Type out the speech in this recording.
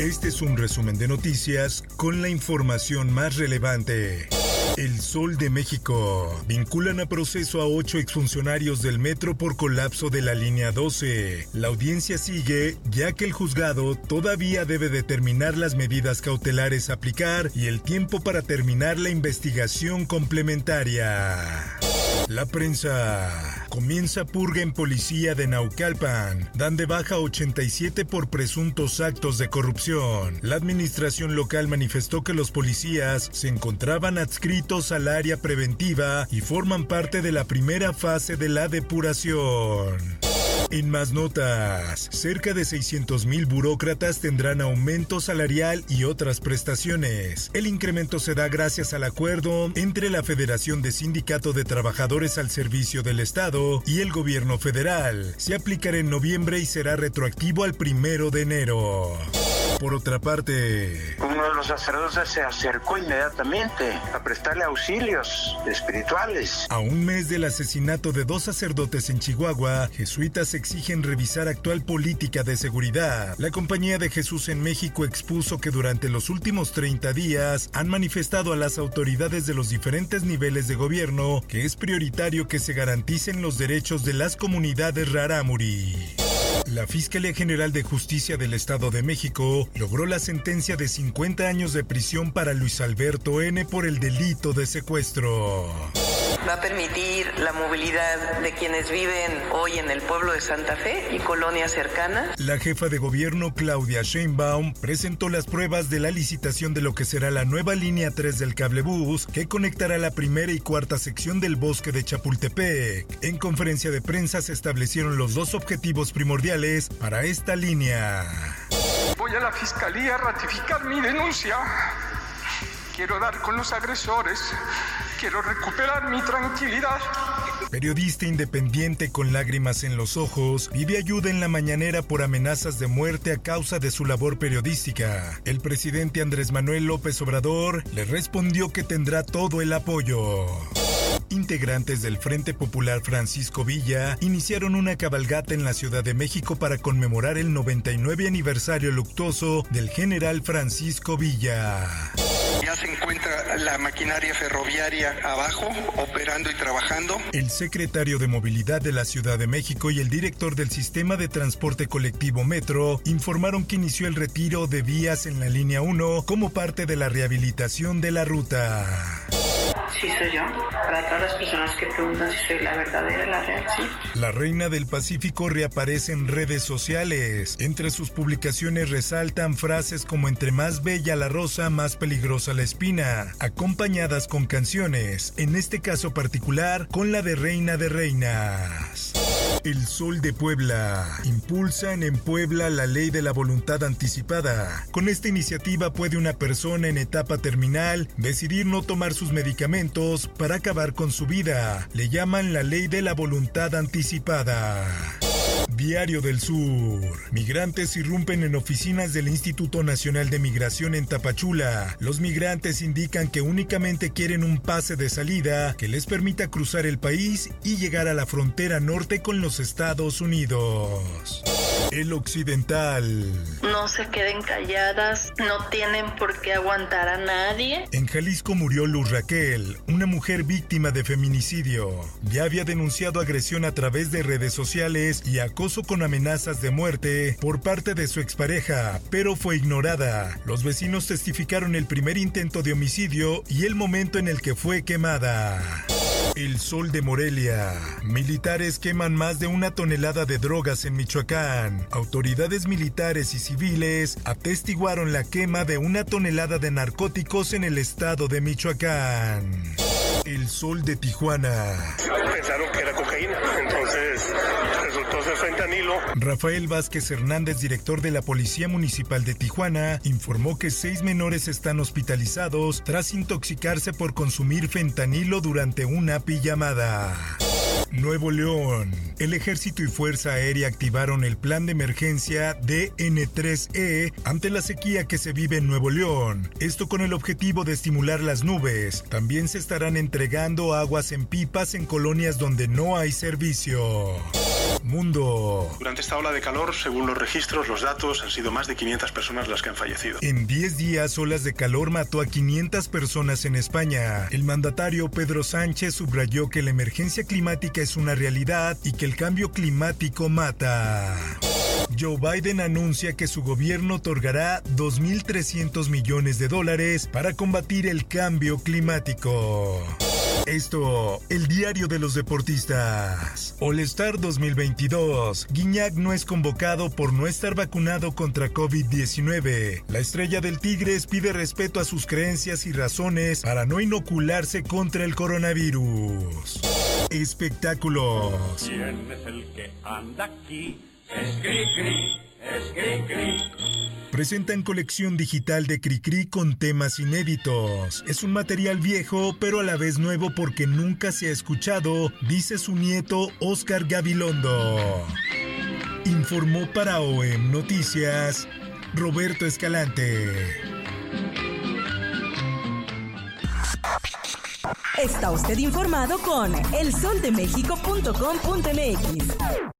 Este es un resumen de noticias con la información más relevante. El Sol de México. Vinculan a proceso a ocho exfuncionarios del metro por colapso de la línea 12. La audiencia sigue, ya que el juzgado todavía debe determinar las medidas cautelares a aplicar y el tiempo para terminar la investigación complementaria. La prensa. Comienza purga en policía de Naucalpan. Dan de baja 87 por presuntos actos de corrupción. La administración local manifestó que los policías se encontraban adscritos al área preventiva y forman parte de la primera fase de la depuración. En más notas, cerca de 600 mil burócratas tendrán aumento salarial y otras prestaciones. El incremento se da gracias al acuerdo entre la Federación de Sindicato de Trabajadores al Servicio del Estado y el gobierno federal. Se aplicará en noviembre y será retroactivo al primero de enero. Por otra parte, uno de los sacerdotes se acercó inmediatamente a prestarle auxilios espirituales. A un mes del asesinato de dos sacerdotes en Chihuahua, jesuitas exigen revisar actual política de seguridad. La Compañía de Jesús en México expuso que durante los últimos 30 días han manifestado a las autoridades de los diferentes niveles de gobierno que es prioritario que se garanticen los derechos de las comunidades rarámuri. La Fiscalía General de Justicia del Estado de México logró la sentencia de 50 años de prisión para Luis Alberto N por el delito de secuestro va a permitir la movilidad de quienes viven hoy en el pueblo de Santa Fe y colonias cercanas. La jefa de gobierno Claudia Sheinbaum presentó las pruebas de la licitación de lo que será la nueva línea 3 del cablebús que conectará la primera y cuarta sección del bosque de Chapultepec. En conferencia de prensa se establecieron los dos objetivos primordiales para esta línea. Voy a la fiscalía a ratificar mi denuncia. Quiero dar con los agresores Quiero recuperar mi tranquilidad. Periodista independiente con lágrimas en los ojos, vive ayuda en la mañanera por amenazas de muerte a causa de su labor periodística. El presidente Andrés Manuel López Obrador le respondió que tendrá todo el apoyo. Integrantes del Frente Popular Francisco Villa iniciaron una cabalgata en la Ciudad de México para conmemorar el 99 aniversario luctuoso del general Francisco Villa. Ya se encuentra la maquinaria ferroviaria abajo, operando y trabajando. El secretario de Movilidad de la Ciudad de México y el director del Sistema de Transporte Colectivo Metro informaron que inició el retiro de vías en la línea 1 como parte de la rehabilitación de la ruta. Sí, soy yo. Para todas las personas que preguntan si soy la verdadera, la real, sí. La reina del Pacífico reaparece en redes sociales. Entre sus publicaciones resaltan frases como entre más bella la rosa, más peligrosa la espina, acompañadas con canciones, en este caso particular con la de Reina de Reinas. El Sol de Puebla. Impulsan en Puebla la ley de la voluntad anticipada. Con esta iniciativa puede una persona en etapa terminal decidir no tomar sus medicamentos para acabar con su vida. Le llaman la ley de la voluntad anticipada. Diario del Sur. Migrantes irrumpen en oficinas del Instituto Nacional de Migración en Tapachula. Los migrantes indican que únicamente quieren un pase de salida que les permita cruzar el país y llegar a la frontera norte con los Estados Unidos. El Occidental. No se queden calladas, no tienen por qué aguantar a nadie. En Jalisco murió Luz Raquel, una mujer víctima de feminicidio. Ya había denunciado agresión a través de redes sociales y acoso con amenazas de muerte por parte de su expareja, pero fue ignorada. Los vecinos testificaron el primer intento de homicidio y el momento en el que fue quemada. El Sol de Morelia. Militares queman más de una tonelada de drogas en Michoacán. Autoridades militares y civiles atestiguaron la quema de una tonelada de narcóticos en el estado de Michoacán. El Sol de Tijuana. Pensaron que era cocaína, entonces Rafael Vázquez Hernández, director de la Policía Municipal de Tijuana, informó que seis menores están hospitalizados tras intoxicarse por consumir fentanilo durante una pijamada. Nuevo León. El Ejército y Fuerza Aérea activaron el plan de emergencia DN3E ante la sequía que se vive en Nuevo León. Esto con el objetivo de estimular las nubes. También se estarán entregando aguas en pipas en colonias donde no hay servicio. Mundo. Durante esta ola de calor, según los registros, los datos, han sido más de 500 personas las que han fallecido. En 10 días, olas de calor mató a 500 personas en España. El mandatario Pedro Sánchez subrayó que la emergencia climática es una realidad y que el cambio climático mata. Joe Biden anuncia que su gobierno otorgará 2.300 millones de dólares para combatir el cambio climático. Esto, el diario de los deportistas. All-Star 2022. Guiñac no es convocado por no estar vacunado contra COVID-19. La estrella del Tigres pide respeto a sus creencias y razones para no inocularse contra el coronavirus. Espectáculos. ¿Quién es el que anda aquí? Es es. Presentan colección digital de Cricri con temas inéditos. Es un material viejo, pero a la vez nuevo porque nunca se ha escuchado, dice su nieto Oscar Gabilondo. Informó para OEM Noticias Roberto Escalante. Está usted informado con elsoldemexico.com.mx.